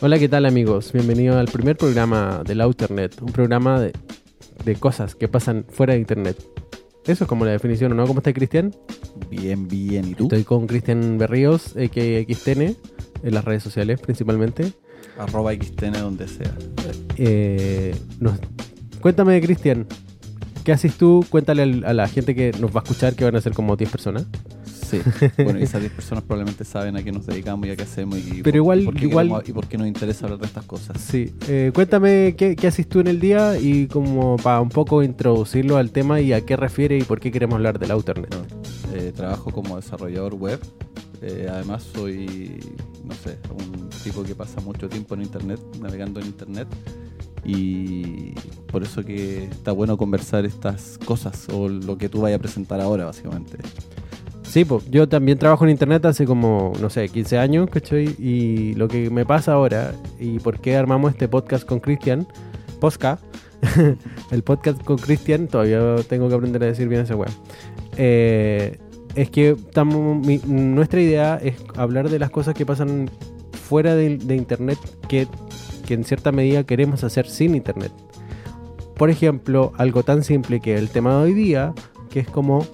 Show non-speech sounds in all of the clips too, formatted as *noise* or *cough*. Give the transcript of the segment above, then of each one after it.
Hola, ¿qué tal amigos? Bienvenidos al primer programa del Outernet, un programa de, de cosas que pasan fuera de Internet. Eso es como la definición, ¿o ¿no? ¿Cómo está Cristian? Bien, bien. ¿Y tú? Estoy con Cristian Berríos, que XTN, en las redes sociales principalmente. Arroba XTN donde sea. Eh, nos- Cuéntame, Cristian, ¿qué haces tú? Cuéntale al- a la gente que nos va a escuchar, que van a ser como 10 personas. Sí. *laughs* Bueno, esas 10 personas probablemente saben a qué nos dedicamos y a qué hacemos y, Pero igual- por qué igual- queremos- y por qué nos interesa hablar de estas cosas. Sí, eh, cuéntame qué, qué haces tú en el día y como para un poco introducirlo al tema y a qué refiere y por qué queremos hablar del Outernet. Eh, trabajo como desarrollador web. Eh, además soy, no sé, un tipo que pasa mucho tiempo en internet, navegando en internet. Y por eso que está bueno conversar estas cosas o lo que tú vayas a presentar ahora, básicamente. Sí, pues yo también trabajo en internet hace como, no sé, 15 años, ¿cachai? Y lo que me pasa ahora y por qué armamos este podcast con Cristian, Posca, *laughs* el podcast con Cristian, todavía tengo que aprender a decir bien esa weá. Eh, es que estamos, mi- nuestra idea es hablar de las cosas que pasan fuera de, de internet que, que en cierta medida queremos hacer sin internet. Por ejemplo, algo tan simple que el tema de hoy día, que es como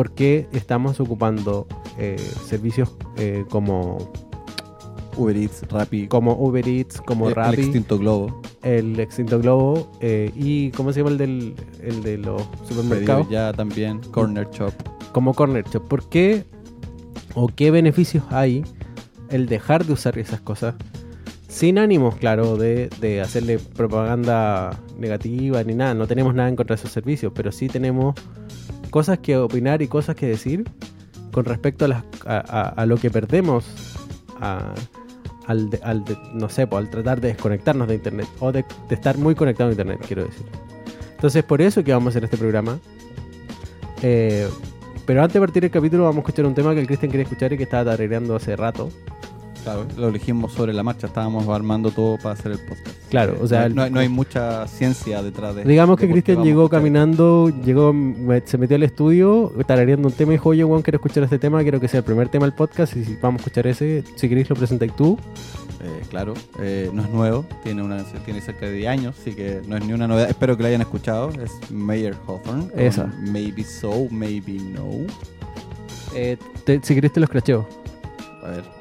por qué estamos ocupando eh, servicios eh, como, Uber Eats, Rappi, como Uber Eats, como el, el extinto globo, el extinto globo eh, y ¿cómo se llama el, del, el de los supermercados? Ya también, Corner Shop. Como Corner Shop. ¿Por qué o qué beneficios hay el dejar de usar esas cosas? Sin ánimos, claro, de, de hacerle propaganda negativa ni nada. No tenemos nada en contra de esos servicios, pero sí tenemos cosas que opinar y cosas que decir con respecto a, las, a, lo que perdemos al, de- al de- no sé, pues, al tratar de desconectarnos de Internet o de, de estar muy conectado a Internet, quiero decir. Entonces, por eso que vamos a hacer este programa. Eh, pero antes de partir el capítulo, vamos a escuchar un tema que el Cristian quería escuchar y que estaba tarareando hace rato. Claro, lo elegimos sobre la marcha, estábamos armando todo para hacer el podcast. Claro, o sea, no, no hay- no hay mucha ciencia detrás de Digamos de que Cristian llegó caminando, llegó, se metió al estudio, tarareando un tema y dijo, oye, Juan, quiero escuchar este tema, quiero que sea el primer tema del podcast y si vamos a escuchar ese, si queréis lo presentáis tú. Eh, claro, eh, no es nuevo, tiene, una, tiene cerca de 10 años, así que no es ni una novedad. Espero que la hayan escuchado. Es Mayer Hawthorne. Esa. Maybe so, maybe no. Eh, te- si queréis te lo escracheo. A ver.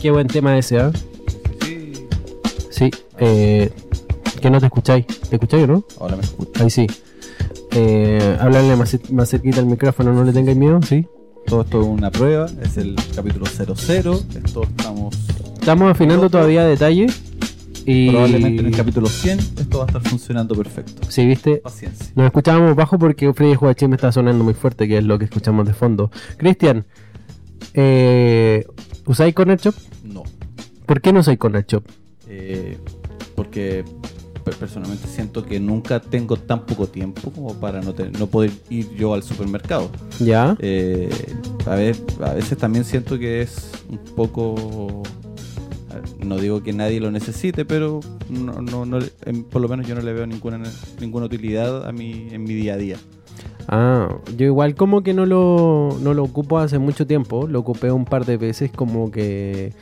Qué buen tema ese, ¿ah? Sí, Sí. Eh, que no te escucháis. ¿Te escucháis o no? ahora me escucho. Ahí sí. Eh, háblale más, más cerquita al micrófono, no le tengáis miedo, ¿sí? Todo esto es una prueba, es el capítulo 00. Esto estamos Estamos afinando todavía detalles. Y probablemente en el capítulo 100. Esto va a estar funcionando perfecto. Sí, viste. Paciencia. Nos escuchábamos bajo porque Freddy Juachín me está sonando muy fuerte, que es lo que escuchamos de fondo. Cristian, eh, ¿usáis Corner Shop? No. ¿Por qué no usáis Corner Shop? Eh, porque pe- personalmente siento que nunca tengo tan poco tiempo como para no, tener- no poder ir yo al supermercado. ¿Ya? Eh, a, ver, a veces también siento que es un poco... ver, No digo que nadie lo necesite, pero no, no, no por lo menos yo no le veo ninguna, ninguna utilidad a mi, en mi día a día. Ah, yo igual como que no lo, no lo ocupo hace mucho tiempo, lo ocupé un par de veces como que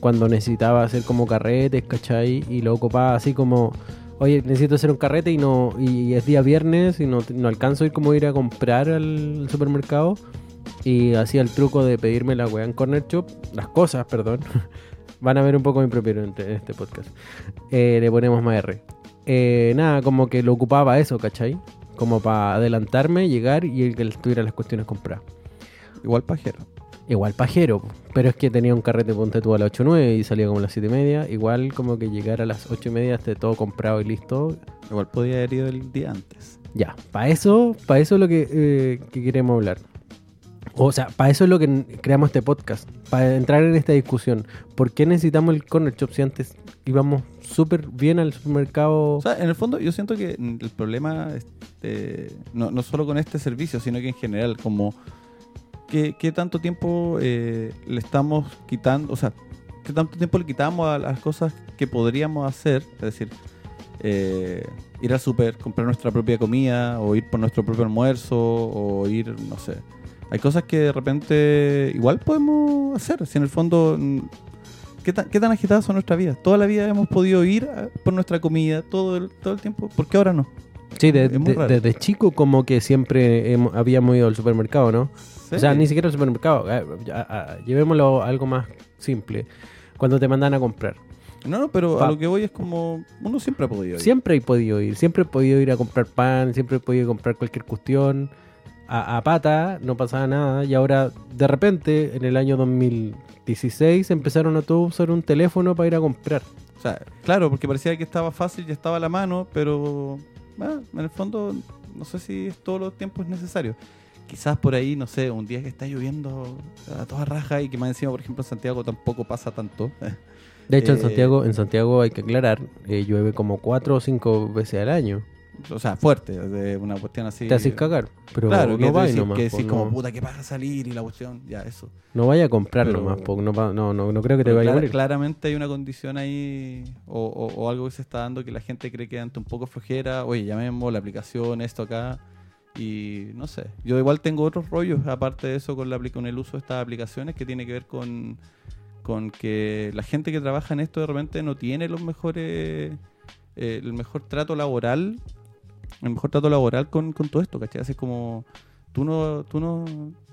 cuando necesitaba hacer como carretes, ¿cachai? Y lo ocupaba así como, oye, necesito hacer un carrete y no y es día viernes y no, no alcanzo a ir como a ir a comprar al supermercado y hacía el truco de pedirme la weá en Corner Shop, las cosas, perdón. *laughs* Van a ver un poco mi propio en este- este podcast. Eh, le ponemos más R. Eh, nada, como que lo ocupaba eso, ¿cachai? Como para adelantarme, llegar y el que tuviera las cuestiones compradas. Igual pajero. Igual pajero, pero es que tenía un carrete ponte tú a las 8 o 9 y salía como a las 7 y media. Igual como que llegar a las 8 y media esté todo comprado y listo. Igual podía haber ido el día antes. Ya, para eso, para eso es lo que, eh, que queremos hablar. O sea, para eso es lo que creamos este podcast, para entrar en esta discusión. ¿Por qué necesitamos el corner shop si antes íbamos súper bien al supermercado? O sea, en el fondo yo siento que el problema este, no, no solo con este servicio, sino que en general, como qué, qué tanto tiempo eh, le estamos quitando, o sea, qué tanto tiempo le quitamos a las cosas que podríamos hacer, es decir, eh, ir al super, comprar nuestra propia comida, o ir por nuestro propio almuerzo, o ir, no sé. Hay cosas que de repente igual podemos hacer, si en el fondo... mm, ¿Qué tan, ¿Qué tan agitadas son nuestras vidas? Toda la vida hemos podido ir a- por nuestra comida todo el, todo el tiempo. ¿Por qué ahora no? sí, de- de- desde chico como que siempre hemos- habíamos ido al supermercado, ¿no? Sí. O sea, ni siquiera al supermercado. eh, a- a- llevémoslo a algo más simple. Cuando te mandan a comprar. No, no, pero Pa- a lo que voy es como... Uno siempre ha podido ir. Siempre he podido ir, siempre he podido ir a comprar pan, siempre he podido comprar cualquier cuestión. A, a pata no pasaba nada y ahora de repente en el año 2016 empezaron a todos usar un teléfono para ir a comprar. O sea, claro, porque parecía que estaba fácil y estaba a la mano, pero... ah, en el fondo, no sé si es todos los tiempos necesario. Quizás por ahí, no sé, un día que está lloviendo a toda raja y que más encima, por ejemplo, en Santiago tampoco pasa tanto. De hecho en Eh, Santiago, en Santiago hay que aclarar, eh, llueve como cuatro o cinco veces al año. O sea, fuerte, de una cuestión así... Te haces cagar, pero claro, que no vaya nomás. que po, decís no, como puta que vas a salir y la cuestión, ya eso. no vaya a comprar Pero- nomás, po, no, no, no, no creo que te vaya a morir. claramente hay una condición ahí o, o- o algo que se está dando que la gente cree que ante un poco flojera, oye, llamemos la aplicación, esto acá, y no sé. Yo igual tengo otros rollos, aparte de eso, con, la, con el uso de estas aplicaciones, que tiene que ver con, con que la gente que trabaja en esto de repente no tiene los mejores, eh, el mejor trato laboral, el mejor trato laboral con, con todo esto, ¿cachai? Es como, tú no, tú no,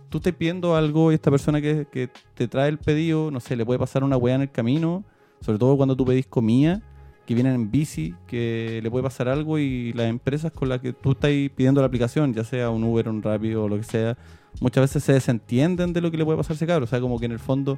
tú estás pidiendo algo y esta persona que, que te trae el pedido, no sé, le puede pasar una weá en el camino, sobre todo cuando tú pedís comida, que vienen en bici, que le puede pasar algo y las empresas con las que tú estás pidiendo la aplicación, ya sea un Uber, un Rappi o lo que sea, muchas veces se desentienden de lo que le puede pasar a ese cabro. O sea, como que en el fondo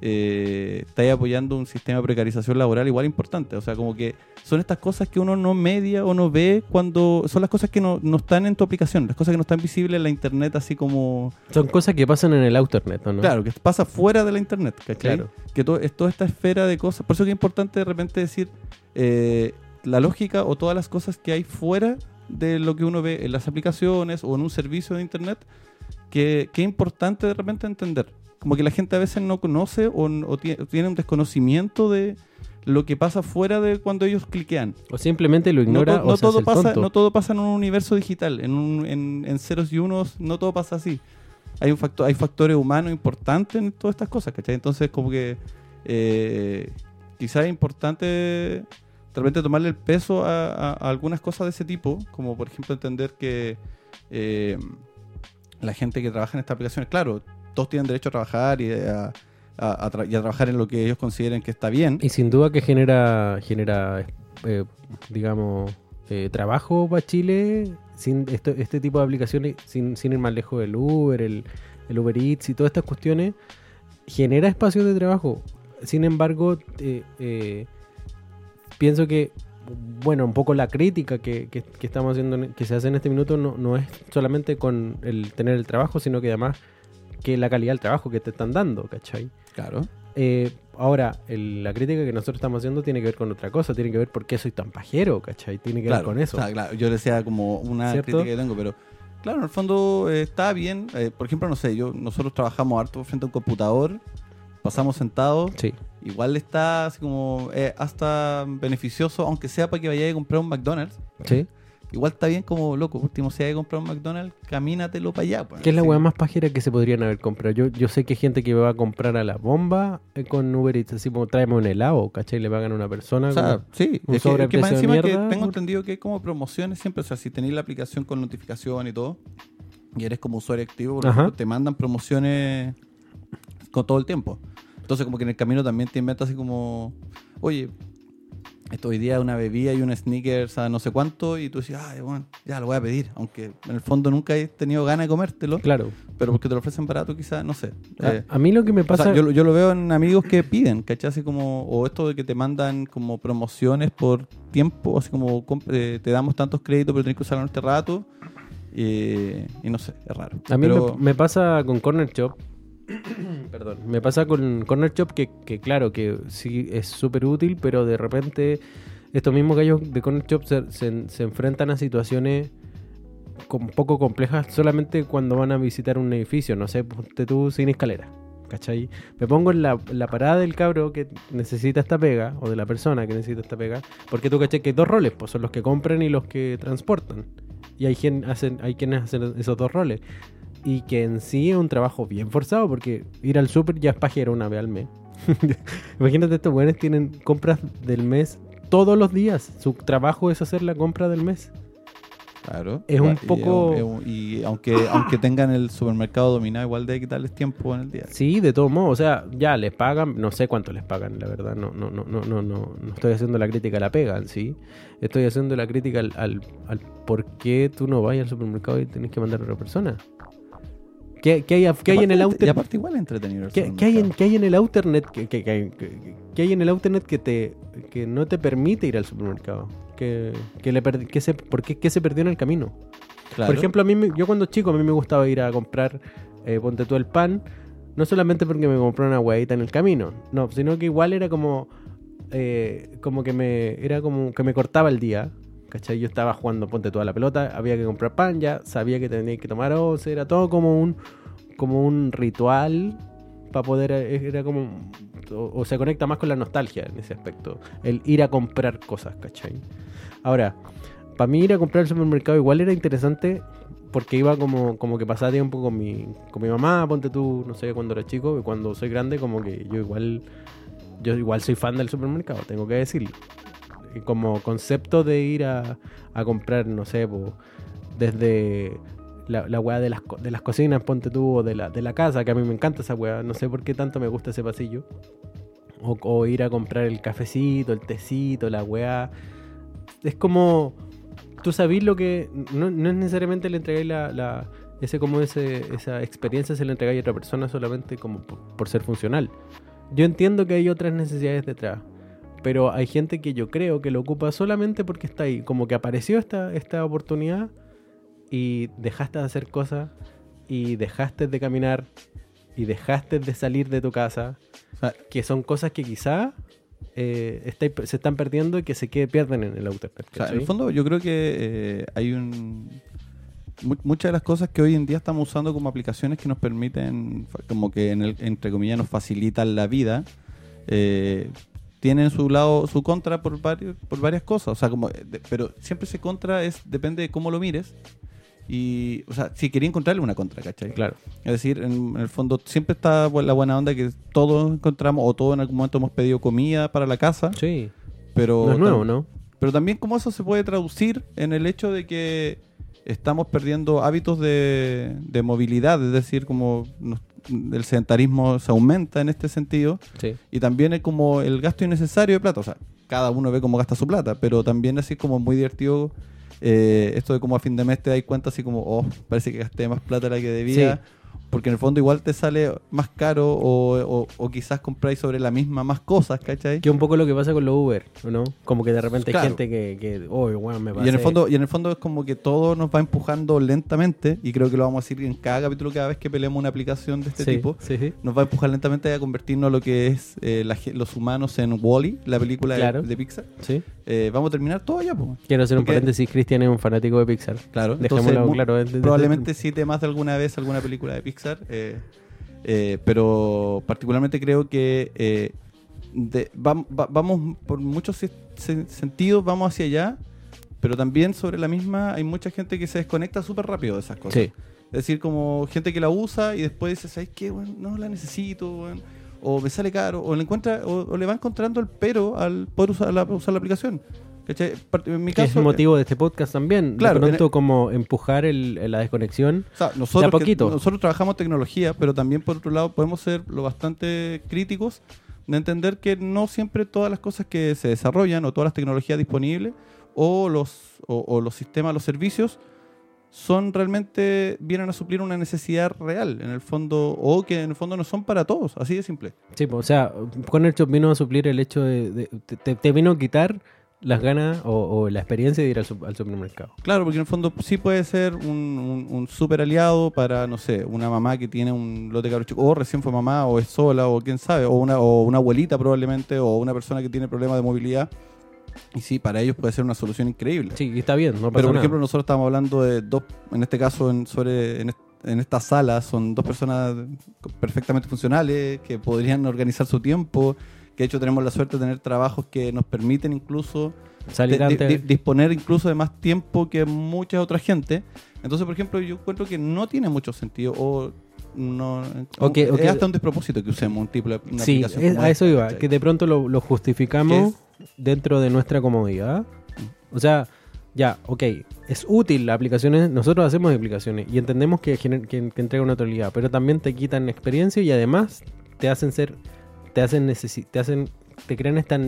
eh, estáis apoyando un sistema de precarización laboral igual importante. O sea, como que son estas cosas que uno no media o no ve cuando son las cosas que no, no están en tu aplicación, las cosas que no están visibles en la internet, así como Son cosas que pasan en el Outernet, ¿o ¿no? Claro, que pasa fuera de la internet, ¿cachai? Claro. Que todo, es toda esta esfera de cosas. Por eso que es importante de repente decir eh, la lógica o todas las cosas que hay fuera de lo que uno ve en las aplicaciones o en un servicio de internet, que, que es importante de repente entender. Como que la gente a veces no conoce o, tiene un desconocimiento de lo que pasa fuera de cuando ellos cliquean. O simplemente lo No, ignora to- no o se hace todo el pasa, tonto. no todo pasa en un universo digital, en, un- en, en ceros y unos, no todo pasa así. Hay, un factor, hay factores humanos importantes en todas estas cosas, ¿cachai? Entonces, como que eh, quizás es importante de repente tomarle el peso a, a- a algunas cosas de ese tipo, como por ejemplo entender que eh, la gente que trabaja en estas aplicaciones, claro, todos tienen derecho a trabajar y a, trabajar en lo que ellos consideren que está bien. Y sin duda que genera, genera eh, digamos, eh, trabajo para Chile sin este tipo de aplicaciones, sin, sin ir más lejos del Uber, el, el Uber Eats y todas estas cuestiones, genera espacios de trabajo. Sin embargo, eh, pienso que, bueno, un poco la crítica que, que- que estamos haciendo, en- que se hace en este minuto, no, no es solamente con el tener el trabajo, sino que además que la calidad del trabajo que te están dando, ¿cachai? Claro. Eh, ahora, el- la crítica que nosotros estamos haciendo tiene que ver con otra cosa, tiene que ver por qué soy tan pajero, ¿cachai? Tiene que claro, ver con eso. o sea, claro, yo le decía como una ¿Cierto? crítica que tengo, pero claro, en el fondo eh, está bien. Eh, por ejemplo, no sé, yo nosotros trabajamos harto frente a un computador, pasamos sentados, Sí, igual está así como hasta beneficioso, aunque sea para que vayáis a comprar un McDonald's. sí. Igual está bien como loco, último, si hay que comprar un McDonald's, camínatelo para allá. pues. ¿Qué es la weá más pajera que se podrían haber comprado? Yo, yo sé que hay gente que va a comprar a la bomba eh, con Uber Eats, así como tráeme un helado, ¿cachai? Le pagan a una persona. O sea, sí, un es que, es que más encima que tengo por- entendido que hay como promociones siempre, o sea, si tenéis la aplicación con notificación y todo, y eres como usuario activo, por ejemplo, te mandan promociones con todo el tiempo. Entonces como que en el camino también te inventas así como, oye, esto hoy día una bebida y un sneakers a no sé cuánto, y tú dices, ay, bueno, ya lo voy a pedir, aunque en el fondo nunca he tenido ganas de comértelo, Claro. pero porque te lo ofrecen barato quizás, no sé. A, Eh, a mí lo que me o sea, pasa... yo, lo- yo lo veo en amigos que piden, ¿cachai? Así como, o esto de que te mandan como promociones por tiempo, así como eh, te damos tantos créditos, pero tenés que usarlo en este rato. eh, y no sé, es raro. A mí Pero- me, me pasa con Corner Shop. *clears throat* Perdón. Me pasa con Corner Shop que, que claro, que sí es súper útil, pero de repente estos mismos gallos de Corner Shop se, se- enfrentan a situaciones un poco complejas solamente cuando van a visitar un edificio. No sé, ponte tú sin escalera. ¿Cachai? Me pongo en la, en la parada del cabro que necesita esta pega, o de la persona que necesita esta pega, porque tú caché que hay dos roles, pues son los que compran y los que transportan. Y hay, quien hacen, hay quienes hacen esos dos roles. Y que en sí es un trabajo bien forzado, porque ir al súper ya es pajero una vez al mes. *laughs* Imagínate, estos buenos tienen compras del mes todos los días. Su trabajo es hacer la compra del mes. Claro. Es un y- poco- es un- Y, aunque, *coughs* aunque tengan el supermercado dominado, igual de darles tiempo en el día. Sí, de todos modos, o sea, ya les pagan, no sé cuánto les pagan, la verdad, no, no, no, no, no, no, no estoy haciendo la crítica a la pega en sí, estoy haciendo la crítica al, al, al por qué tú no vas al supermercado y tenés que mandar a otra persona. ¿Qué, qué hay, qué hay en el Y outer, aparte igual entretenido. qué, qué hay en, qué hay en el outernet que, que- que- que- hay en el outernet que te que no te permite ir al supermercado? Que, que le per- que se, ¿Por qué, qué se perdió en el camino? Claro. Por ejemplo, a mí, me- yo cuando chico, a mí me gustaba ir a comprar, eh, ponte tú el pan, no solamente porque me compré una huevita en el camino, no, sino que igual era como, eh, como que me, era como que me cortaba el día, ¿cachai? Yo estaba jugando, ponte toda la pelota, había que comprar pan, ya sabía que tenía que tomar once, era todo como un, como un ritual para poder, era como, o, o se conecta más con la nostalgia en ese aspecto, el ir a comprar cosas, ¿cachai? Ahora, para mí ir a comprar al supermercado igual era interesante porque iba como, como que pasaba tiempo con mi, con mi mamá, ponte tú, no sé, cuando era chico, y cuando soy grande, como que yo igual, yo igual soy fan del supermercado, tengo que decirlo. Como concepto de ir a, a comprar, no sé, po, desde la, la weá de las, de las cocinas, ponte tú, o de la, de la casa, que a mí me encanta esa weá, no sé por qué tanto me gusta ese pasillo. O, o ir a comprar el cafecito, el tecito, la weá. Es como tú sabís lo que. No, no es necesariamente le entregáis la, la- ese como ese, esa experiencia se le entregáis a otra persona solamente como por, por ser funcional. Yo entiendo que hay otras necesidades detrás. Pero hay gente que yo creo que lo ocupa solamente porque está ahí. Como que apareció esta, esta oportunidad y dejaste de hacer cosas y dejaste de caminar y dejaste de salir de tu casa. O sea, Que son cosas que quizá eh, se están perdiendo y que se pierden en el auto. O sea, en el fondo yo creo que eh, hay un... Muchas de las cosas que hoy en día estamos usando como aplicaciones que nos permiten, como que en el- entre comillas nos facilitan la vida, eh, tienen su lado, su contra por, varios, por varias cosas. O sea, como, de- pero siempre ese contra es depende de cómo lo mires. Y, o sea, si quería encontrarle una contra, ¿cachai? Claro. Es decir, en, en el fondo siempre está la buena onda que todos encontramos o todos en algún momento hemos pedido comida para la casa, Sí. pero No es nuevo, ¿no? pero también cómo eso se puede traducir en el hecho de que estamos perdiendo hábitos de, de movilidad, es decir, como nos- el sedentarismo se aumenta en este sentido Sí. y también es como el gasto innecesario de plata. O sea, cada uno ve cómo gasta su plata, pero también así como muy divertido eh, esto de como a fin de mes te das cuenta así como, oh, parece que gasté más plata de la que debía. Porque en el fondo igual te sale más caro o, o- o quizás compráis sobre la misma más cosas, ¿cachai? Que un poco lo que pasa con los Uber, ¿o ¿no? Como que de repente Claro. hay gente que, que oh, weón, me pasé. Y en el fondo, y en el fondo es como que todo nos va empujando lentamente, y creo que lo vamos a decir en cada capítulo, cada vez que peleemos una aplicación de este sí, tipo, Sí, sí. nos va a empujar lentamente a convertirnos lo que es eh, la los humanos en Wally, la película de- Claro. de, Pixar. sí. Eh, vamos a terminar todo ya, pues. Quiero hacer un paréntesis, Cristian es un fanático de Pixar. Claro, Dejémoslo entonces, claro. probablemente cite más de alguna vez alguna película de Pixar, eh, eh, pero particularmente creo que eh, de- vam- va- vamos por muchos se- se- sentidos, vamos hacia allá, pero también sobre la misma hay mucha gente que se desconecta súper rápido de esas cosas. Sí. Es decir, como gente que la usa y después dice, ¿sabes qué? Bueno, no la necesito, weón", o me sale caro, o le encuentra, o, o le va encontrando el pero al poder usar la, usar la aplicación. En mi Que es caso, el motivo de este podcast también. Claro, de pronto en- como empujar el- la desconexión. O sea, nosotros, De a que- poquito. nosotros trabajamos tecnología, pero también por otro lado podemos ser lo bastante críticos de entender que no siempre todas las cosas que se desarrollan o todas las tecnologías disponibles o los, o, o los sistemas, los servicios son realmente, vienen a suplir una necesidad real en el fondo o que en el fondo no son para todos, así de simple. Sí, pues, o sea, Corner Shop vino a suplir el hecho de... de- te, te vino a quitar las ganas o, o la experiencia de ir al, al supermercado. Claro, porque en el fondo sí puede ser un, un, un súper aliado para, no sé, una mamá que tiene un lote de cabros o recién fue mamá, o es sola, o quién sabe, o una, o una abuelita probablemente, o una persona que tiene problemas de movilidad. Y sí, para ellos puede ser una solución increíble. Sí, está bien, no pasa Pero, por nada. ejemplo, nosotros estamos hablando de dos, en este caso, en, sobre, en, en esta sala, son dos personas perfectamente funcionales, que podrían organizar su tiempo, que de hecho tenemos la suerte de tener trabajos que nos permiten incluso Salir de- de- disponer incluso de más tiempo que mucha otra gente. Entonces, por ejemplo, yo encuentro que no tiene mucho sentido o no Ok, es ok. hasta un despropósito que usemos un tipo de una Sí, aplicación es- como a eso iba, que de pronto lo, lo justificamos dentro de nuestra comodidad. O sea, ya, ok, es útil las aplicaciones, nosotros hacemos aplicaciones y entendemos que, que, que entrega una utilidad, pero también te quitan experiencia y además te hacen ser, te hacen, te hacen, te crean esta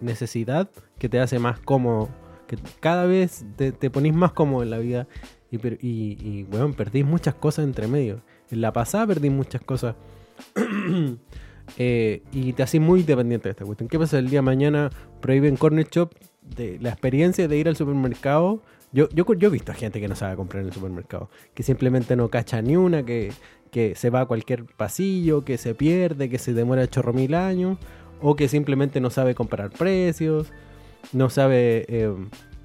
necesidad que te hace más cómodo, que cada vez te, te más cómodo en la vida y, y, y bueno, perdís muchas cosas entre medio. En la pasada perdí muchas cosas. *clears throat* Eh, y te haces muy dependiente de esta cuestión. ¿Qué pasa el día de mañana? Prohíben Corner Shop de la experiencia de ir al supermercado. Yo, yo, yo he visto a gente que no sabe comprar en el supermercado, que simplemente no cacha ni una, que, que se va a cualquier pasillo, que se pierde, que se demora chorro mil años, o que simplemente no sabe comparar precios, no sabe, eh,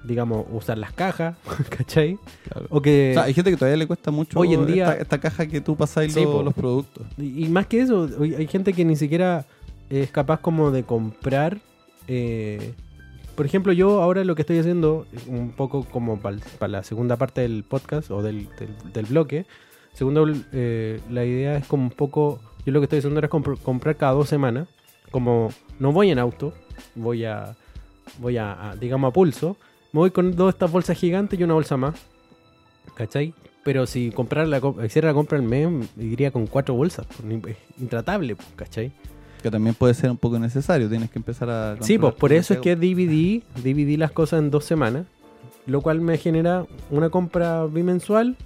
digamos, usar las cajas, *laughs* ¿cachai? Claro. O que... O sea, hay gente que todavía le cuesta mucho Hoy en día- esta, esta caja que tú pasáis Sí, lo- los productos. Y y más que eso, hay gente que ni siquiera es capaz como de comprar. eh, por ejemplo, yo ahora lo que estoy haciendo, un poco como para la segunda parte del podcast o del, del, del bloque, segundo, eh, la idea es como un poco, yo lo que estoy haciendo es compr- comprar cada dos semanas, como no voy en auto, voy a, voy a, a, digamos, a pulso, me voy con dos de estas bolsas gigantes y una bolsa más, ¿cachai? Pero si comprar la, hiciera la compra al mes, iría con cuatro bolsas. pues, Es intratable, pues, ¿cachai? Que también puede ser un poco necesario. Tienes que empezar a. Sí, pues por eso es que dividí, dividí las cosas en dos semanas, lo cual me genera una compra bimensual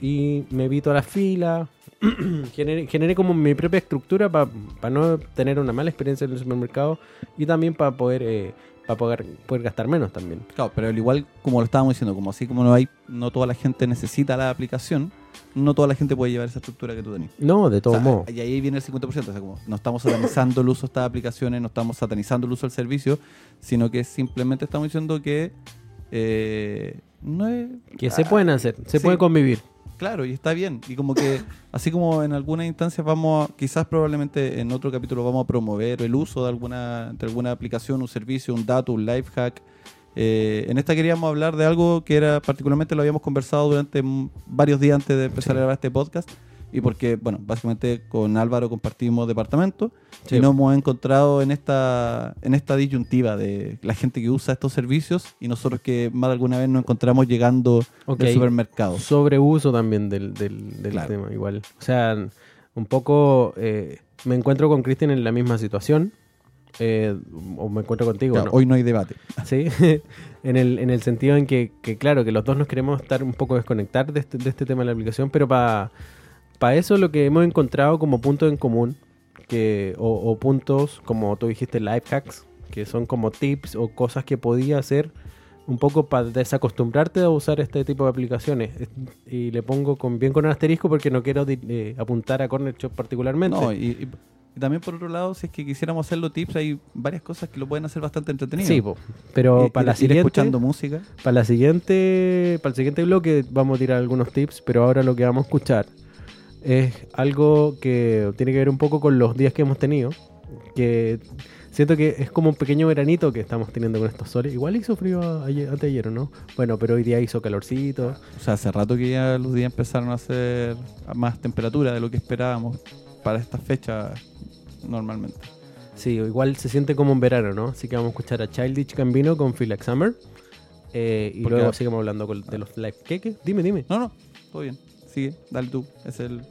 y me evito las filas. *clears throat* generé, generé como mi propia estructura para no tener una mala experiencia en el supermercado y también para poder, eh, poder, poder gastar menos también. Claro, pero al igual como lo estábamos diciendo, como así como no hay, no toda la gente necesita la aplicación, no toda la gente puede llevar esa estructura que tú tenés. No, de O todos sea, modos. y ahí viene el 50%. O sea, como no estamos satanizando el uso de estas aplicaciones, no estamos satanizando el uso del servicio, sino que simplemente estamos diciendo que eh, no es. Que se pueden hacer, se sí. puede convivir. Claro, y está bien. Y como que, así como en algunas instancias vamos, a, quizás probablemente en otro capítulo vamos a promover el uso de alguna, de alguna aplicación, un servicio, un dato, un life hack. Eh, en esta queríamos hablar de algo que era particularmente lo habíamos conversado durante varios días antes de empezar Sí. a grabar este podcast. Y porque, bueno, básicamente con Álvaro compartimos departamento Sí. y nos hemos encontrado en esta, en esta disyuntiva de la gente que usa estos servicios y nosotros que más de alguna vez nos encontramos llegando Ok. del supermercado. Sobreuso también del, del, del Claro. tema, igual. O sea, un poco eh, me encuentro con Cristian en la misma situación. eh, o me encuentro contigo, Ya, ¿no? Hoy no hay debate. *laughs* Sí, *laughs* en el, en el sentido en que, que, claro, que los dos nos queremos estar un poco desconectar de este, de este tema de la aplicación, pero para eso lo que hemos encontrado como punto en común, que, o, o puntos, como tú dijiste, life hacks, que son como tips o cosas que podía hacer un poco para desacostumbrarte a usar este tipo de aplicaciones. Es- Y le pongo con, bien con un asterisco porque no quiero eh, apuntar a Corner Shop particularmente. No, y, también por otro lado, si es que quisiéramos hacerlo tips, hay varias cosas que lo pueden hacer bastante entretenido. sí, po. pero para la ir siguiente... escuchando música. Para la siguiente, para el siguiente bloque vamos a tirar algunos tips, pero ahora lo que vamos a escuchar es algo que tiene que ver un poco con los días que hemos tenido, que siento que es como un pequeño veranito que estamos teniendo con estos soles. Igual hizo frío ayer, antes de ayer, ¿o ¿no? Bueno, pero hoy día hizo calorcito. O sea, hace rato que ya los días empezaron a hacer más temperatura de lo que esperábamos para esta fecha normalmente. Sí, igual se siente como un verano, ¿no? Así que vamos a escuchar a Childish Gambino con Feel Like Summer. Eh, y Porque- luego seguimos hablando con- de los live. ¿Qué, qué? Dime, dime. No, no, todo bien. Sigue, dale tú. Es el.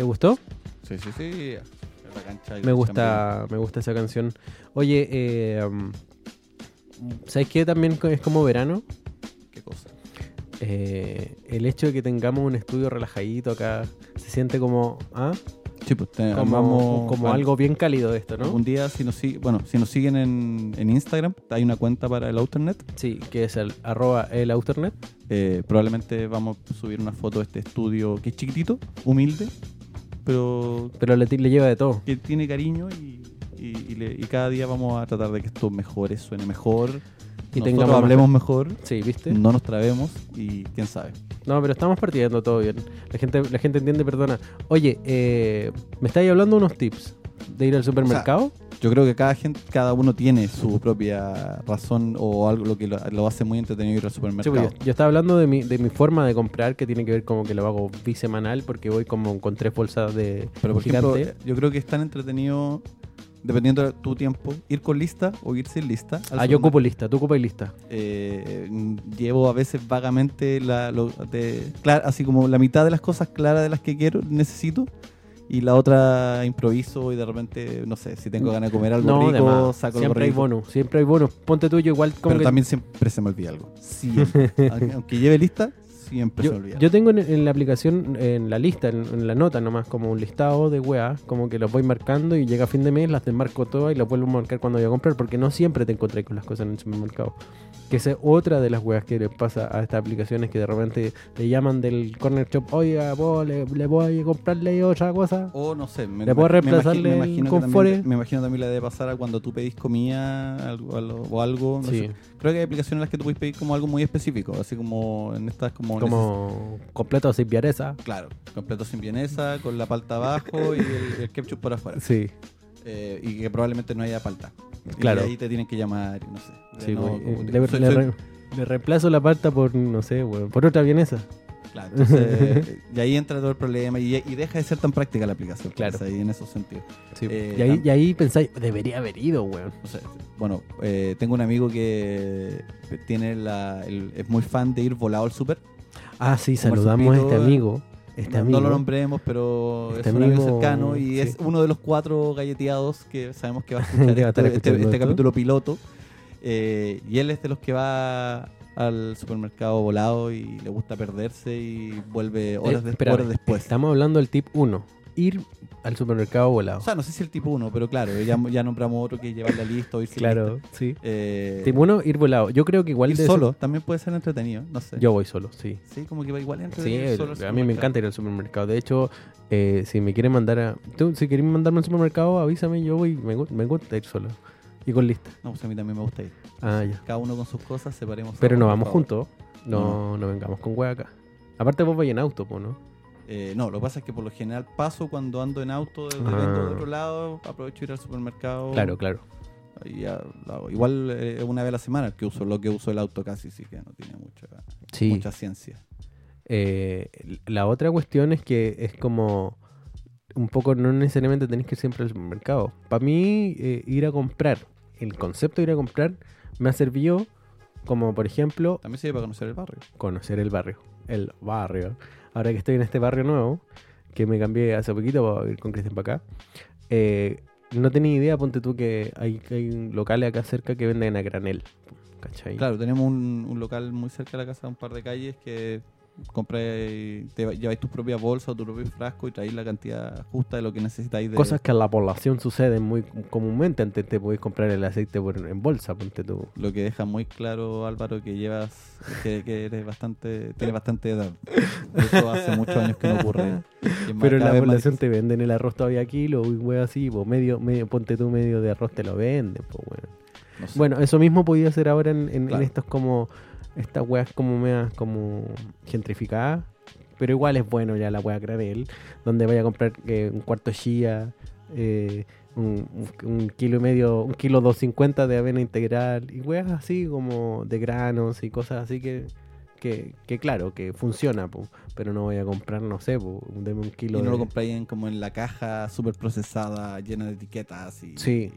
¿Te gustó? Sí, sí, sí. Me gusta, me gusta esa canción. Oye, eh, um, ¿sabes qué también es como verano? ¿Qué cosa? Eh, el hecho de que tengamos un estudio relajadito acá se siente como, ¿ah? Sí, pues te- como, armamos- como bueno, algo bien cálido esto, ¿no? Un día, si nos, bueno, si nos siguen en, en Instagram, hay una cuenta para el Outernet. Sí, que es el arroba el Outernet. Eh, probablemente vamos a subir una foto de este estudio que es chiquitito, humilde, pero Pero le, lleva de todo. que tiene cariño y, y, y le- y cada día vamos a tratar de que esto mejore, suene mejor. Y tengamos más- hablemos mejor, Sí, ¿viste? no nos trabemos y quién sabe. No, pero estamos partiendo todo bien. La gente, la gente entiende, perdona. Oye, eh, me estáis hablando unos tips de ir al supermercado. Yo creo que cada gente, cada uno tiene su propia razón o algo lo que lo, lo hace muy entretenido ir al Sí, supermercado. pues yo, yo estaba hablando de mi, de mi forma de comprar, que tiene que ver como que lo hago bisemanal, porque voy como con tres bolsas de Pero por gigante. ejemplo, yo creo que es tan entretenido, dependiendo de tu tiempo, ir con lista o ir sin lista. ah, yo ocupo lista, tú ocupas lista. Eh, llevo a veces vagamente la, lo- de- clar- así como la mitad de las cosas claras de las que quiero, necesito. Y la otra improviso y de repente, no sé, si tengo ganas de comer algo no, rico, saco Siempre hay bonus, siempre hay bonus. Ponte tú, yo igual como Pero que- también siempre se me olvida algo. Siempre. *laughs* aunque, aunque lleve lista, siempre se me olvida. yo tengo en, en la aplicación, en la lista, en, en la nota nomás, como un listado de weas, como que los voy marcando y llega fin de mes, las desmarco todas y las vuelvo a marcar cuando voy a comprar, porque no siempre te encontré con las cosas en el supermercado. Que esa es otra de las weas que les pasa a estas aplicaciones que de repente te llaman del corner shop, oiga, ¿puedo- le, le voy a comprarle otra cosa. O no sé, me, ¿Le puedo me reemplazarle me imagino, que confort? también, me imagino también la debe pasar a cuando tú pedís comida algo, algo- o algo. no Sí, sé. Creo que hay aplicaciones en las que tú puedes pedir como algo muy específico, así como en estas como... como completo sin viareza. Claro, completo sin vienesa, con la palta abajo y el, el ketchup por afuera. Sí, Eh, y que probablemente no haya palta. Claro. Y ahí te tienen que llamar, no sé. Sí, No, como te- le, soy- le soy- re- le reemplazo la palta por, no sé, por otra vienesa. claro, entonces, *laughs* y ahí entra todo el problema y, y deja de ser tan práctica la aplicación. Claro. pues, ahí en esos sentidos. Sí, Eh, y, ahí, tam- y ahí pensáis, debería haber ido, weón. No bueno, eh, tengo un amigo que tiene la, el- es muy fan de ir volado al súper. Ah, sí, saludamos a este amigo. Este no, no amigo. lo nombremos, pero Este es un amigo amigo, cercano y sí. es uno de los cuatro galleteados que sabemos que va a *laughs* escuchar este, este esto. capítulo piloto. Eh, y él es de los que va al supermercado volado y le gusta perderse y vuelve horas, de- horas después. Estamos hablando del tip 1. Ir al supermercado volado. O sea, no sé si el tipo uno, pero claro, ya, ya nombramos otro que llevar la lista o irse claro, sí. Eh, Tip 1, ir volado. Yo creo que igual ir solo también puede ser entretenido, no sé. Yo voy solo, sí. Sí, como que va igual Sí, entretenido ir solo al a mí me encanta ir al supermercado. De hecho, eh, si me quieren mandar a. tú, si quieren mandarme al supermercado, avísame. Yo voy. Me, me gusta ir solo. Y con lista. No, pues a mí también me gusta ir. Ah, ya. Cada uno con sus cosas, separemos. Pero no vamos juntos. No, no vengamos con hueá acá. Aparte, vos vais en auto, po, ¿no? Eh, no, lo que pasa es que por lo general paso cuando ando en auto, desde Ah. de otro lado, aprovecho ir al supermercado. Claro, claro. y. Igual eh, una vez a la semana que uso lo que uso el auto casi, sí que no tiene mucha, Sí. mucha ciencia. Eh, la otra cuestión es que es como un poco, no necesariamente tenés que ir siempre al supermercado. Para mí, eh, ir a comprar, el concepto de ir a comprar, me ha servido como, por ejemplo, También sirve para conocer el barrio. conocer el barrio. El barrio. Ahora que estoy en este barrio nuevo, que me cambié hace poquito para ir con Cristian para acá, eh, no tenía idea, ponte tú, que hay, locales acá cerca que venden a granel. ¿Cachai? Claro, tenemos un, un local muy cerca de la casa, un par de calles, que compráis, te lleváis tus propias bolsas o tu propio frasco y traéis la cantidad justa de lo que necesitáis de... Cosas que a la población suceden muy comúnmente. Antes te podéis comprar el aceite por- en bolsa, ponte tú. Lo que deja muy claro, Álvaro, que llevas, que, que eres bastante, tienes bastante edad. Eso hace muchos años que no ocurre. Pero en la población te venden el arroz todavía kilo y wea así, po, medio, medio, ponte tú medio de arroz te lo venden, po. No sé. Bueno, eso mismo podía hacer ahora en, en- en estos como estas weas como meas como gentrificadas. Pero igual es bueno ya la wea granel, donde vaya a comprar eh, un cuarto chía, eh, un, kilo y medio, un kilo 250 de avena integral, y weas así como de granos y cosas así que, que, que claro, que funciona, po, pero no voy a comprar, no sé, po, deme un kilo y no de- lo compráis como en la caja súper procesada, llena de etiquetas. Y, Sí.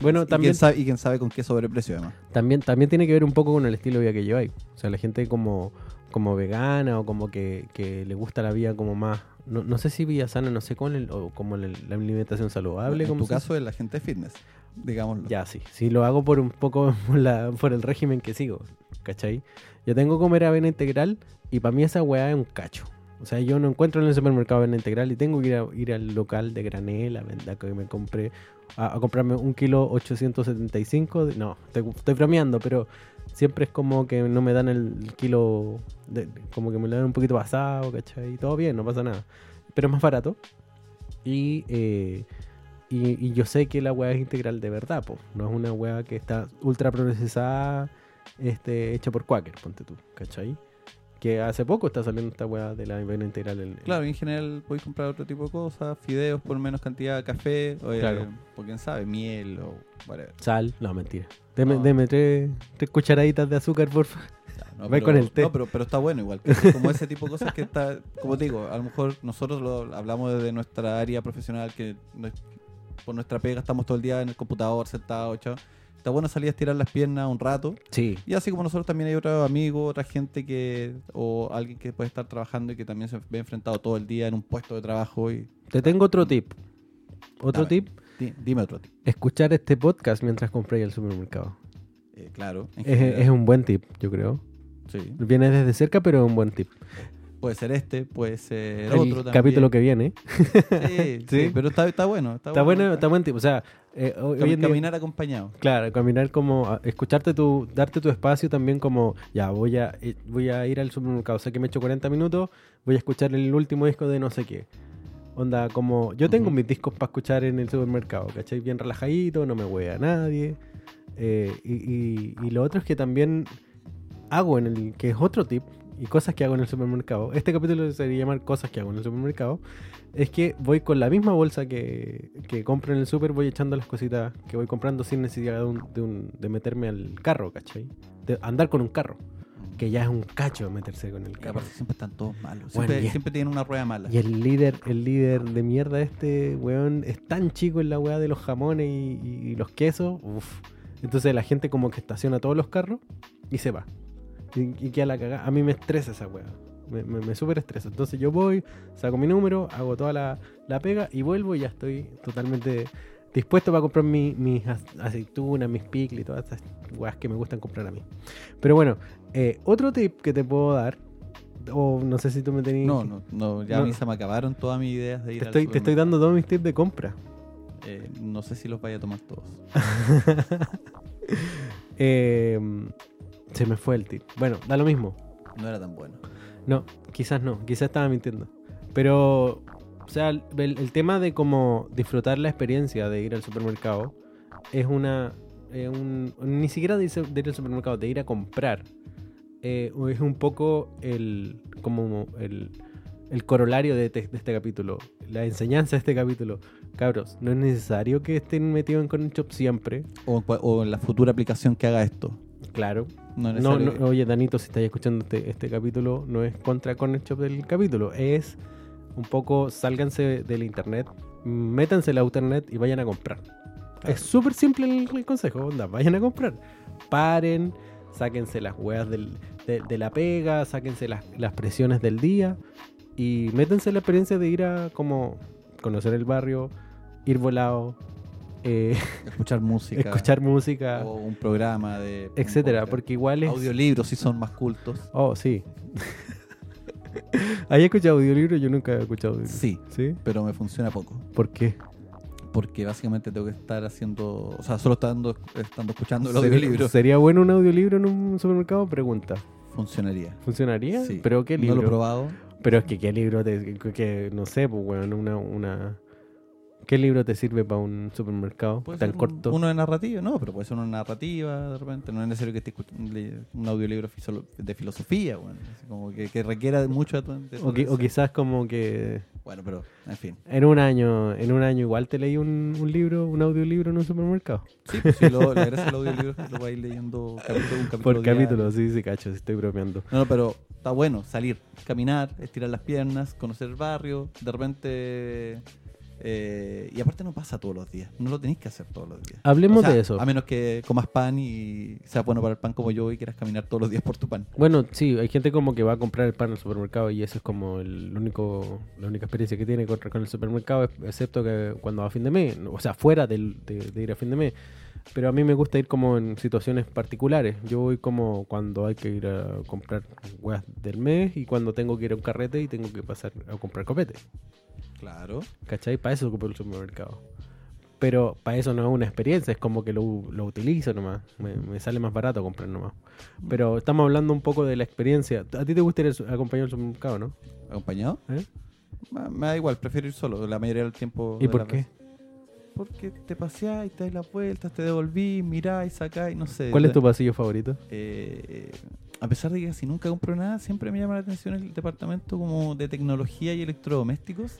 Bueno, y también- Quién sabe, y quién sabe con qué sobreprecio, además. También, también tiene que ver un poco con el estilo de vida que lleváis. O sea, la gente como, como vegana o como que, que le gusta la vida como más... No, no sé si vida sana, no sé con el, o como el- la alimentación saludable. en como tu caso es la gente fitness, digámoslo. Ya, sí. Sí, lo hago por un poco *laughs* por, la- por el régimen que sigo. ¿Cachai? Yo tengo que comer avena integral y para mí esa weá es un cacho. O sea, yo no encuentro en el supermercado avena integral y tengo que ir, a- ir al local de granel a vender que me compré a, comprarme un kilo 875. de- no, estoy, estoy bromeando, pero siempre es como que no me dan el kilo, de- como que me lo dan un poquito pasado, ¿cachai? Y todo bien, no pasa nada. Pero es más barato. Y, eh, Y, yo sé que la weá es integral de verdad, po. No es una weá que está ultra procesada, este, hecha por Quaker, ponte tú, ¿cachai? Que hace poco está saliendo esta weá de la avena integral. en- Claro, en general podéis comprar otro tipo de cosas, fideos por menos cantidad, café, o, eh, Claro. por quién sabe, miel o whatever. Sal, no, mentira. Deme, No. deme tres, tres cucharaditas de azúcar, porfa. No, *laughs* pero- con el té. No, pero, pero está bueno igual. que Como ese tipo de cosas que está, como te digo, a lo mejor nosotros lo hablamos desde nuestra área profesional, que por nuestra pega estamos todo el día en el computador, sentados, chao. Está bueno salir a estirar las piernas un rato. Sí. Y así como nosotros también hay otros amigos, otra gente que, o alguien que puede estar trabajando y que también se ve enfrentado todo el día en un puesto de trabajo. y Te tengo otro tip. Otro Dame. tip, di- Dime otro tip. escuchar este podcast mientras compráis al supermercado. Eh, claro. es un buen tip, yo creo. sí. Viene desde cerca, pero es un buen tip. Puede ser este, puede ser El otro también. capítulo que viene. Sí, sí, *laughs* Sí. pero está, está bueno. Está, Está bueno, está buen tip. O sea, eh, hoy Cam- en día- caminar acompañado. Claro, caminar como, escucharte tu, darte tu espacio también como, ya, voy a, eh, voy a ir al supermercado, sé que me echo 40 minutos, voy a escuchar el último disco de no sé qué. Onda, como, yo tengo mis discos para escuchar en el supermercado, ¿cachai? Bien relajadito, no me voy a nadie. Eh, y, y- y lo otro es que también hago en el, que es otro tip, y cosas que hago en el supermercado. Este capítulo se debería llamar cosas que hago en el supermercado. Es que voy con la misma bolsa que, que compro en el super, voy echando las cositas que voy comprando sin necesidad de, un- de, un- de meterme al carro, ¿cachai? De andar con un carro, que ya es un cacho meterse con el carro. siempre están todos malos. Siempre, tienen una rueda mala. Y el líder, el líder de mierda este, weón, es tan chico en la weá de los jamones y, y- y los quesos. Uf. Entonces la gente como que estaciona todos los carros y se va. Y, y queda la cagada. A mí me estresa esa weá. Me, me, me súper estresa. Entonces yo voy, saco mi número, hago toda la, la pega y vuelvo y ya estoy totalmente dispuesto para comprar mi- mis ac- aceitunas, mis picles y todas esas weas que me gustan comprar a mí. Pero bueno, eh, otro tip que te puedo dar, o no sé si tú me tenías... No, no, no, ya No. a mí se me acabaron todas mis ideas de ir Te al estoy, te estoy dando todos mis tips de compra. Eh, no sé si los vaya a tomar todos. *laughs* Eh, se me fue el tip. Bueno, da lo mismo. No era tan bueno. No, quizás no, quizás estaba mintiendo. Pero, o sea, el, el tema de cómo disfrutar la experiencia de ir al supermercado es una. eh, un- ni siquiera de, ir al supermercado, de ir a comprar. eh, es un poco el. como el. el corolario de, te- de este capítulo. La enseñanza de este capítulo. Cabros, no es necesario que estén metidos en Corner Shop siempre. O, o en la futura aplicación que haga esto. Claro, No, oye, Danito, si estáis escuchando este, este capítulo, no es contra Corner Shop del capítulo, es un poco sálganse del internet, métanse la internet y vayan a comprar. Claro. Es súper simple el, el consejo, onda, vayan a comprar. Paren, sáquense las hueas del- de, de la pega, sáquense las, las presiones del día y métanse en la experiencia de ir a como conocer el barrio, ir volado, eh, *laughs* escuchar música. escuchar música, O un programa de. etcétera, podcast. porque igual es... Audiolibros si son más cultos. Oh, sí. *laughs* ¿Hay escuchado audiolibro? Yo nunca he escuchado audiolibro. Sí, ¿Sí? pero me funciona poco. ¿Por qué? Porque básicamente tengo que estar haciendo. O sea, solo estando, estando escuchando el ¿Sería- audiolibro. ¿Sería bueno un audiolibro en un supermercado? Pregunta. Funcionaría. ¿Funcionaría? Sí. ¿Pero qué No libro? lo he probado. Pero es que qué libro te... que- no sé, pues, bueno, una, una... ¿Qué libro te sirve para un supermercado Puede tan ser un- corto? uno de narrativa, no, pero puede ser una narrativa de repente. No es necesario que esté escuchando un audiolibro de filosofía, bueno, como que, que requiera mucho de O, o quizás como que Bueno, pero, en fin. en un año, en un año igual te leí un, un libro, un audiolibro en un supermercado. Sí, pues sí, lo, la gracia del audiolibro es que lo vais leyendo capítulo, un capítulo Por diario. capítulo, sí, sí, cacho, sí estoy bromeando. No, no, pero está bueno salir, caminar, estirar las piernas, conocer el barrio, de repente... eh, y aparte no pasa todos los días, no lo tenéis que hacer todos los días. Hablemos O sea, de eso. A menos que comas pan y seas bueno para el pan como yo y quieras caminar todos los días por tu pan. Bueno, sí, hay gente como que va a comprar el pan al supermercado y eso es como el único, la única experiencia que tiene con, con el supermercado, ex- excepto que cuando va a fin de mes, o sea, fuera del- de, de ir a fin de mes. Pero a mí me gusta ir como en situaciones particulares. Yo voy como cuando hay que ir a comprar weas del mes y cuando tengo que ir a un carrete y tengo que pasar a comprar copete. Claro. ¿Cachai? Para eso ocupo el supermercado. Pero para eso no es una experiencia, es como que lo, lo utilizo nomás. Me, me sale más barato comprar nomás. Pero estamos hablando un poco de la experiencia. A ti te gusta ir acompañar al supermercado, ¿no? ¿Acompañado? ¿Eh? Ma- Me da igual, prefiero ir solo la mayoría del tiempo. ¿Y de por qué? Porque te paseás y te das las vueltas, te devolví, mirás y sacás y no sé. ¿Cuál es tu pasillo favorito? Eh, a pesar de que casi nunca compro nada, siempre me llama la atención el departamento como de tecnología y electrodomésticos.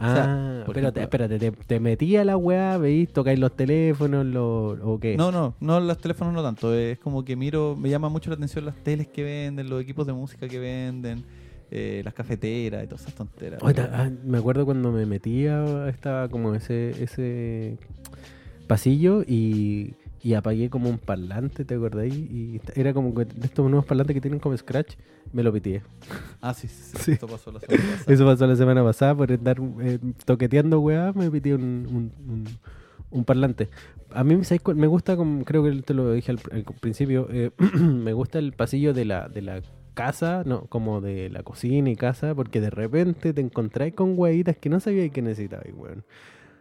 Ah, espérate, ejemplo- espérate, te, te metí a la weá, veis, tocáis los teléfonos, lo, o qué? No, no, no los teléfonos no tanto. Es como que miro, me llama mucho la atención las teles que venden, los equipos de música que venden, eh, las cafeteras y todas esas tonteras. Oye, ah, me acuerdo cuando me metía, estaba como ese, ese pasillo y, y apagué como un parlante, ¿te acordáis? Y era como que de estos nuevos parlantes que tienen como scratch, me lo pitié. Ah, sí, sí, sí, *laughs* Sí. Esto pasó la semana pasada. Eso pasó la semana pasada por estar eh, toqueteando weá, me pitié un, un, un- un parlante. A mí me gusta, creo que te lo dije al, al principio, eh, *clears throat* me gusta el pasillo de la, de la casa, no, como de la cocina y casa, porque de repente te encontráis con huevitas que no sabíais que necesitabais, weón.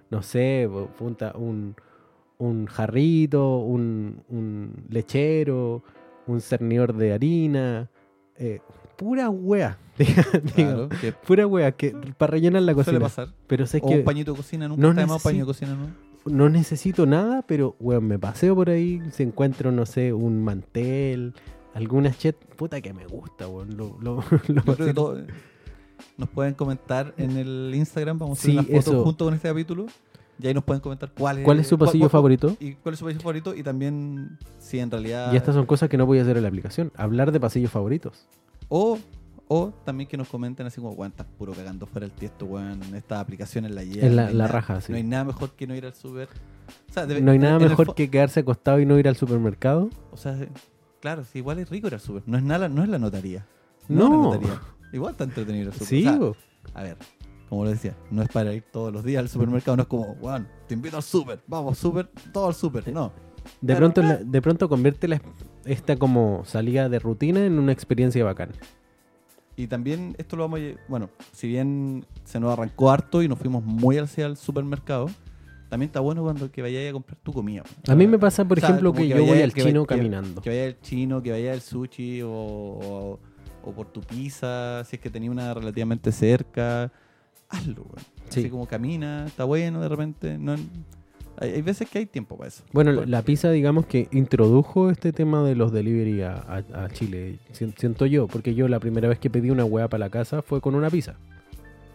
No sé, punta, un, un jarrito, un, un lechero, un cernidor de harina, eh, pura wea. *laughs* Claro, que Pura wea, que para rellenar la suele cocina. pasar. Pero sé O que un pañito de cocina, nunca no está más de cocina, ¿no? no necesito nada, pero weón, me paseo por ahí, se encuentro, no sé, un mantel, alguna chet, puta que me gusta, weón. Lo, lo, *laughs* lo Yo creo que vacilo. todo- nos pueden comentar en el Instagram, vamos a Sí, una foto eso. junto con este capítulo. Y ahí nos pueden comentar cuál es, ¿Cuál es su pasillo cuál- favorito? Y cuál es su pasillo favorito y también si en realidad... Y estas son cosas que no voy a hacer en la aplicación. Hablar de pasillos favoritos. O, o también que nos comenten así como, weón, estás puro cagando fuera el tiesto, weón, estas aplicaciones la llevan. En la- no hay la nada- raja, sí. No hay nada mejor que no ir al súper. O sea, No hay nada mejor que quedarse acostado y no ir al supermercado. O sea, claro, sí, igual es rico ir al súper. No es nada, no es la notaría. No. es la notaría. Igual está entretenido ir al súper. Sí, O sea, bo. A ver, como lo decía, no es para ir todos los días al supermercado, no es como, weón, te invito al súper, vamos, súper, todo al súper. No. de, pronto, la- de pronto convierte la- esta como salida de rutina en una experiencia bacán. Y también esto lo vamos a... Bueno, si bien se nos arrancó harto y nos fuimos muy hacia el supermercado, también está bueno cuando que vayáis a comprar tu comida. A mí me pasa, por O sea, ejemplo, que, que yo voy al chino que- caminando. Que vaya al chino, que vaya al sushi o, o, o por tu pizza, si es que tenía una relativamente cerca. Hazlo. Sí. Así como camina, está bueno de repente. No, hay, hay veces que hay tiempo para eso. Bueno, Por- la pizza, digamos que introdujo este tema de los delivery a, a- a Chile, sien- siento yo, porque yo la primera vez que pedí una hueá para la casa fue con una pizza,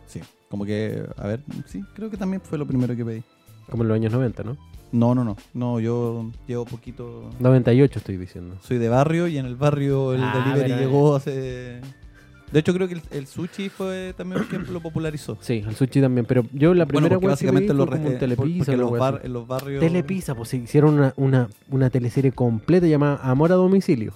Sí, como que, a ver, sí, creo que también fue lo primero que pedí. Como en los años 90, ¿no? No, no, no. No, yo llevo poquito. 98 estoy diciendo. Soy de barrio y en el barrio el Ah, delivery pero- llegó hace. De hecho, creo que el, el sushi fue también quien lo popularizó. Sí, el sushi también, pero yo la primera bueno, porque hueá que básicamente fue los como re- un telepizza, porque una los hueá bar- así. en los barrios. Telepizza, pues se hicieron una, una, una teleserie completa llamada Amor a Domicilio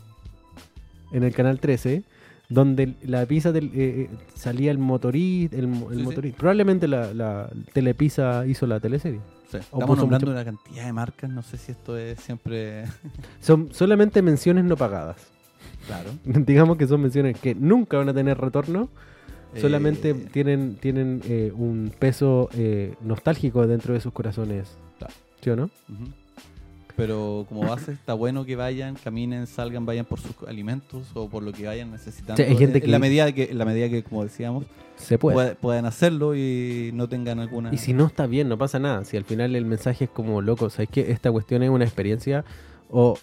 en el canal 13, donde la pizza del- eh, eh, salía el motorista, el, el Sí, sí. motorista. Probablemente la, la Telepizza hizo la teleserie. Sí, Estamos nombrando mucho- una cantidad de marcas. No sé si esto es siempre. *laughs* Son solamente menciones no pagadas. claro. *laughs* Digamos que son menciones que nunca van a tener retorno, solamente Eh, tienen, tienen eh, un peso eh, nostálgico dentro de sus corazones. Claro. ¿Sí o no? ujú. Pero como base, está bueno que vayan, caminen, salgan, vayan por sus alimentos o por lo que vayan necesitando. Sí, hay gente en, en que- la medida que, en la medida que, como decíamos, Se puede. puedan hacerlo y no tengan alguna. Y si no está bien, no pasa nada. Si al final el mensaje es como loco, ¿sabes que Esta cuestión es una experiencia o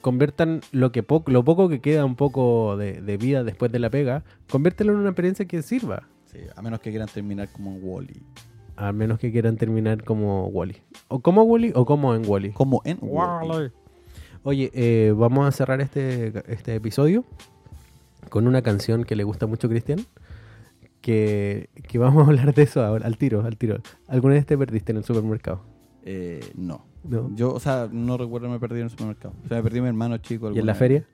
conviertan lo que poco, lo poco que queda un poco de, de vida después de la pega, conviértelo en una experiencia que sirva. Sí, a menos que quieran terminar como en Wally. A menos que quieran terminar como Wally. O como Wally o como en Wally. Como en Wally. Oye, eh, vamos a cerrar este, este episodio con una canción que le gusta mucho a Cristian. Que, que vamos a hablar de eso ahora, al tiro, al tiro. ¿Alguna vez te perdiste en el supermercado? Eh, no. ¿No? Yo, o sea, no recuerdo me perdí en el supermercado. O sea, me perdí a mi hermano chico. ¿Y en la vez. feria?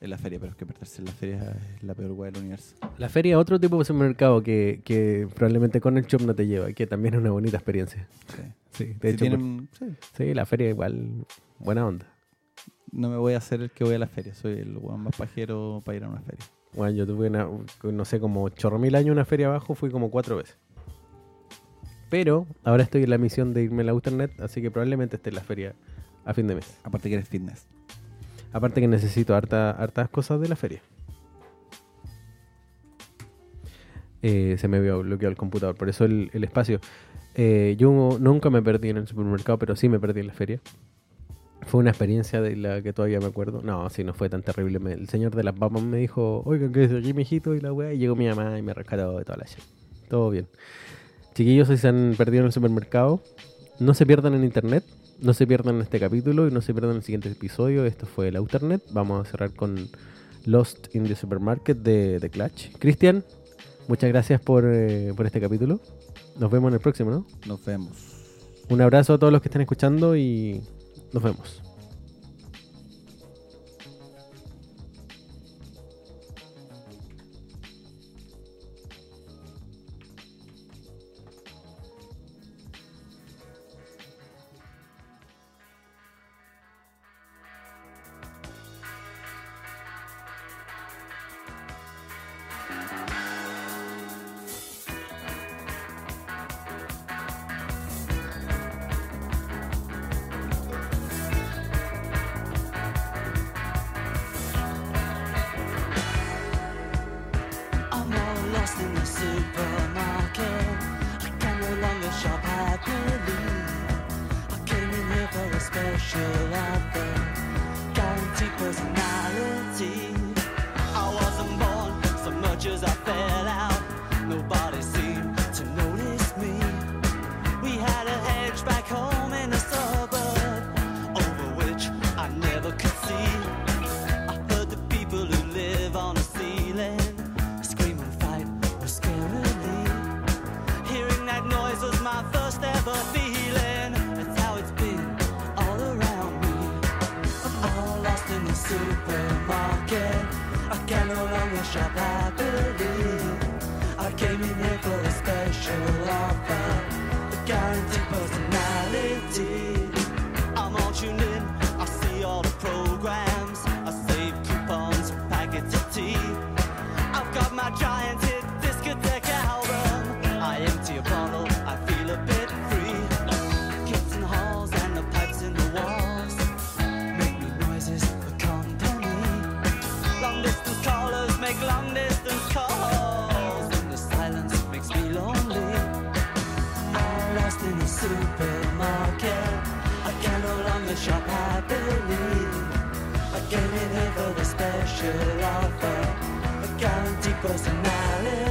En la feria, pero es que perderse en la feria es la peor weá del universo. La feria es otro tipo de supermercado que, que probablemente con el shop no te lleva, que también es una bonita experiencia. Sí. Sí, de Si hecho, tienen- sí. por- sí, la feria igual, buena onda. No me voy a hacer el que voy a la feria. Soy el weón más pajero para ir a una feria. Bueno, yo tuve una, no sé, como chorro mil años una feria abajo, fui como cuatro veces. Pero ahora estoy en la misión de irme a la Internet, así que probablemente esté en la feria a fin de mes. Aparte que eres fitness. Aparte que necesito harta, hartas cosas de la feria. Eh, se me había bloqueado el computador, por eso el, espacio. Eh, yo nunca me perdí en el supermercado, pero sí me perdí en la feria. Fue una experiencia de la que todavía me acuerdo. No, sí, no fue tan terrible. El señor de las papas me dijo, oigan, que es aquí, mijito? Y la weá. Y llegó mi mamá y me rescató de toda la shit. Todo bien. Chiquillos, si se han perdido en el supermercado, no se pierdan en internet. No se pierdan este capítulo y no se pierdan el siguiente episodio. Esto fue el Outernet. Vamos a cerrar con Lost in the Supermarket de, de Clutch. Cristian, muchas gracias por, eh, por este capítulo. Nos vemos en el próximo, ¿no? Nos vemos. Un abrazo a todos los que están escuchando y nos vemos. I can no longer shop happily. I came in here for a special offer, a guaranteed personality. Came in here for the special offer, a guaranteed personality.